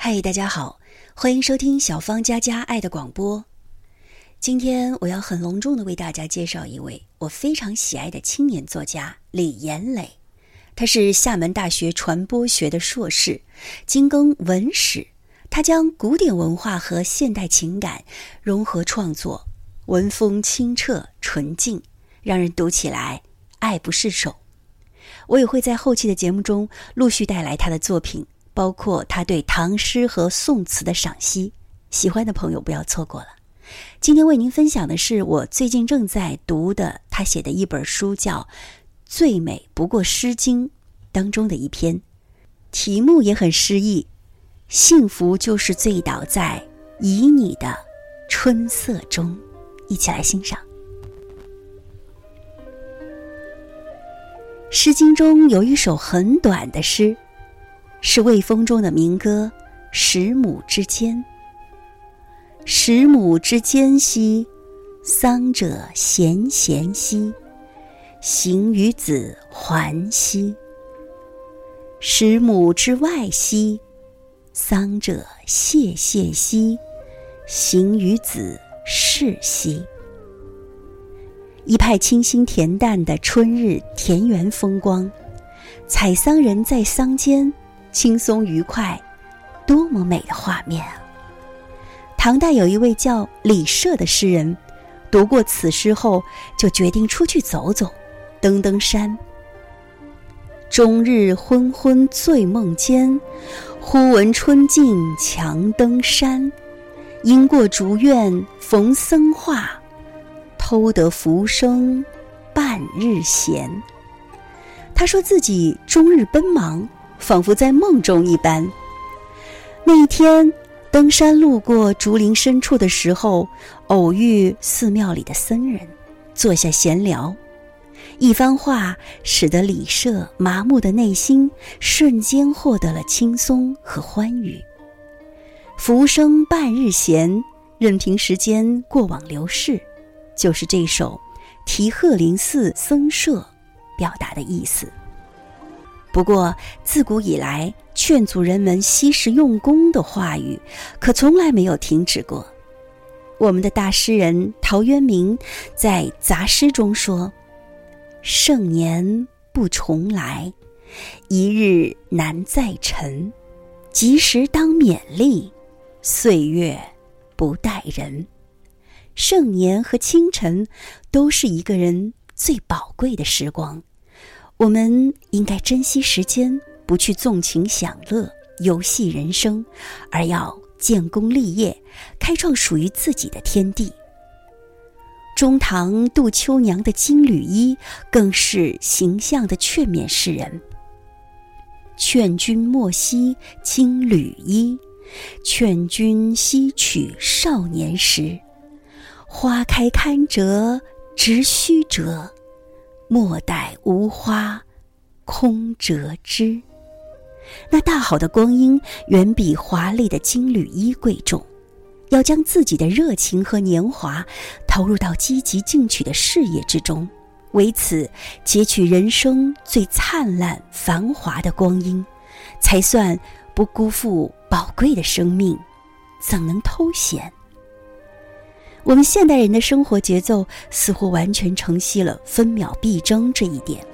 嗨，大家好，欢迎收听小芳佳佳爱的广播。今天我要很隆重的为大家介绍一位我非常喜爱的青年作家李延磊。他是厦门大学传播学的硕士，精耕文史。他将古典文化和现代情感融合创作，文风清澈纯净，让人读起来爱不释手。我也会在后期的节目中陆续带来他的作品。包括他对唐诗和宋词的赏析，喜欢的朋友不要错过了。今天为您分享的是我最近正在读的他写的一本书，叫《最美不过诗经》当中的一篇，题目也很诗意：“幸福就是醉倒在旖旎的春色中。”一起来欣赏。《诗经》中有一首很短的诗。是魏风中的民歌《十亩之间》。十亩之间兮，桑者咸咸兮，行于子还兮。十亩之外兮，桑者谢谢兮，行于子逝兮。一派清新恬淡的春日田园风光，采桑人在桑间。轻松愉快，多么美的画面啊！唐代有一位叫李涉的诗人，读过此诗后，就决定出去走走，登登山。终日昏昏醉梦间，忽闻春尽强登山。因过竹院逢僧话，偷得浮生半日闲。他说自己终日奔忙。仿佛在梦中一般。那一天登山路过竹林深处的时候，偶遇寺庙里的僧人，坐下闲聊，一番话使得李涉麻木的内心瞬间获得了轻松和欢愉。浮生半日闲，任凭时间过往流逝，就是这首《题鹤林寺僧舍》表达的意思。不过，自古以来劝阻人们惜时用功的话语，可从来没有停止过。我们的大诗人陶渊明在杂诗中说：“盛年不重来，一日难再晨。及时当勉励，岁月不待人。”盛年和清晨，都是一个人最宝贵的时光。我们应该珍惜时间，不去纵情享乐、游戏人生，而要建功立业，开创属于自己的天地。中唐杜秋娘的金缕衣更是形象的劝勉世人：“劝君莫惜金缕衣，劝君惜取少年时。花开堪折直须折。”莫待无花空折枝。那大好的光阴远比华丽的金缕衣贵重。要将自己的热情和年华投入到积极进取的事业之中，为此截取人生最灿烂繁华的光阴，才算不辜负宝贵的生命。怎能偷闲？我们现代人的生活节奏似乎完全承袭了分秒必争这一点。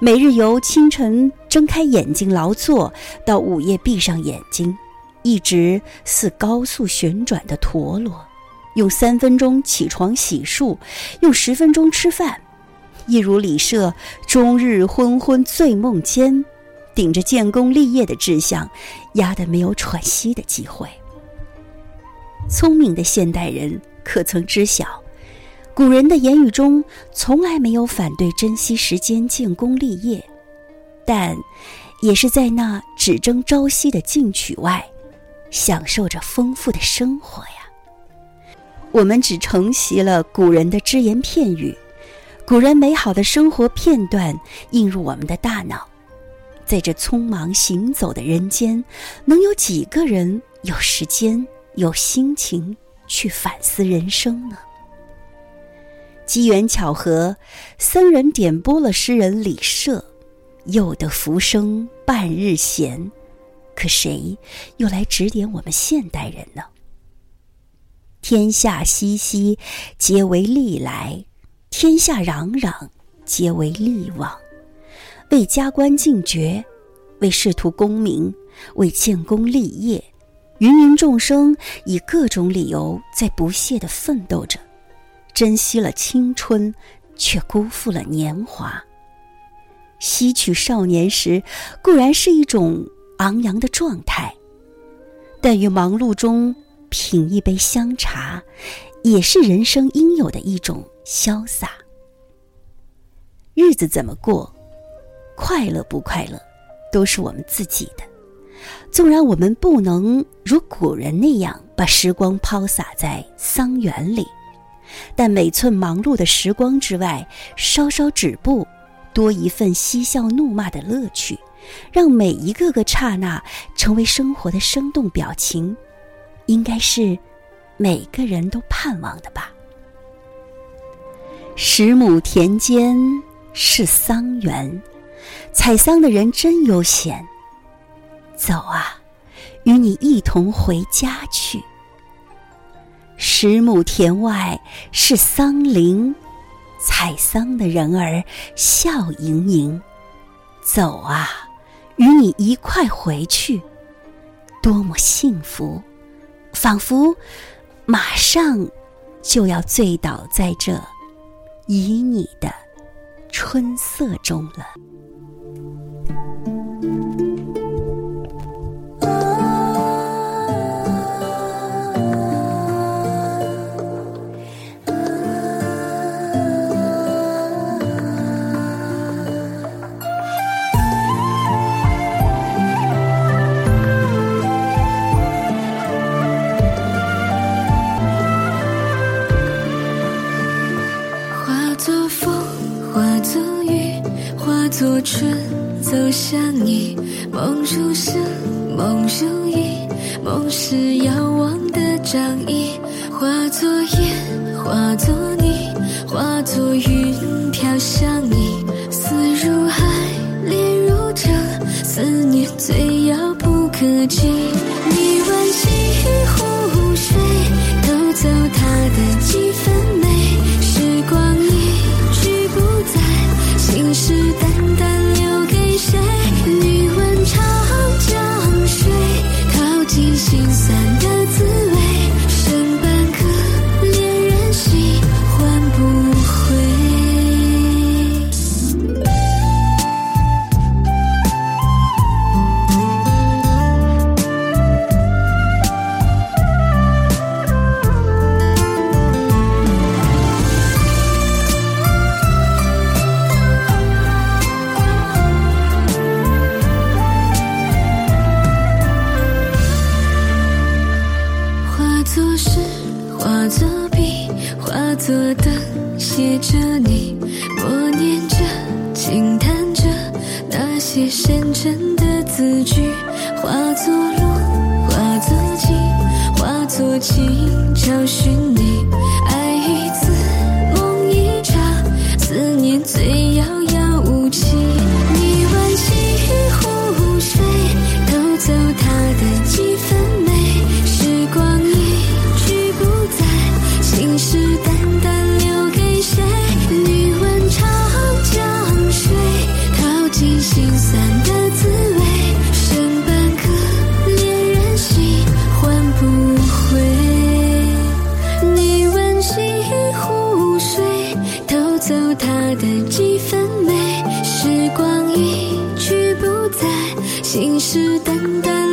每日由清晨睁开眼睛劳作，到午夜闭上眼睛，一直似高速旋转的陀螺。用三分钟起床洗漱，用十分钟吃饭，一如李涉终日昏昏醉梦间，顶着建功立业的志向，压得没有喘息的机会。聪明的现代人。可曾知晓，古人的言语中从来没有反对珍惜时间、建功立业，但也是在那只争朝夕的进取外，享受着丰富的生活呀。我们只承袭了古人的只言片语，古人美好的生活片段映入我们的大脑，在这匆忙行走的人间，能有几个人有时间、有心情？去反思人生呢？机缘巧合，僧人点拨了诗人李涉，又得浮生半日闲，可谁又来指点我们现代人呢？天下熙熙，皆为利来；天下攘攘，皆为利往。为加官进爵，为仕途功名，为建功立业，芸芸众生以各种理由在不懈的奋斗着，珍惜了青春，却辜负了年华。吸取少年时固然是一种昂扬的状态，但于忙碌中。品一杯香茶，也是人生应有的一种潇洒。日子怎么过，快乐不快乐，都是我们自己的。纵然我们不能如古人那样把时光抛洒在桑园里，但每寸忙碌的时光之外，稍稍止步，多一份嬉笑怒骂的乐趣，让每一个个刹那成为生活的生动表情。应该是每个人都盼望的吧。十亩田间是桑园，采桑的人真悠闲。走啊，与你一同回家去。十亩田外是桑林，采桑的人儿笑盈盈。走啊，与你一块回去，多么幸福！仿佛马上就要醉倒在这旖旎的春色中了。如声，梦如影，梦是遥望的掌印，化作烟，化作泥，化作云飘向你。思如海，恋如城，思念最遥不可及。化作路，化作景，化作情，找寻走他的几分美时光一去不再信誓旦旦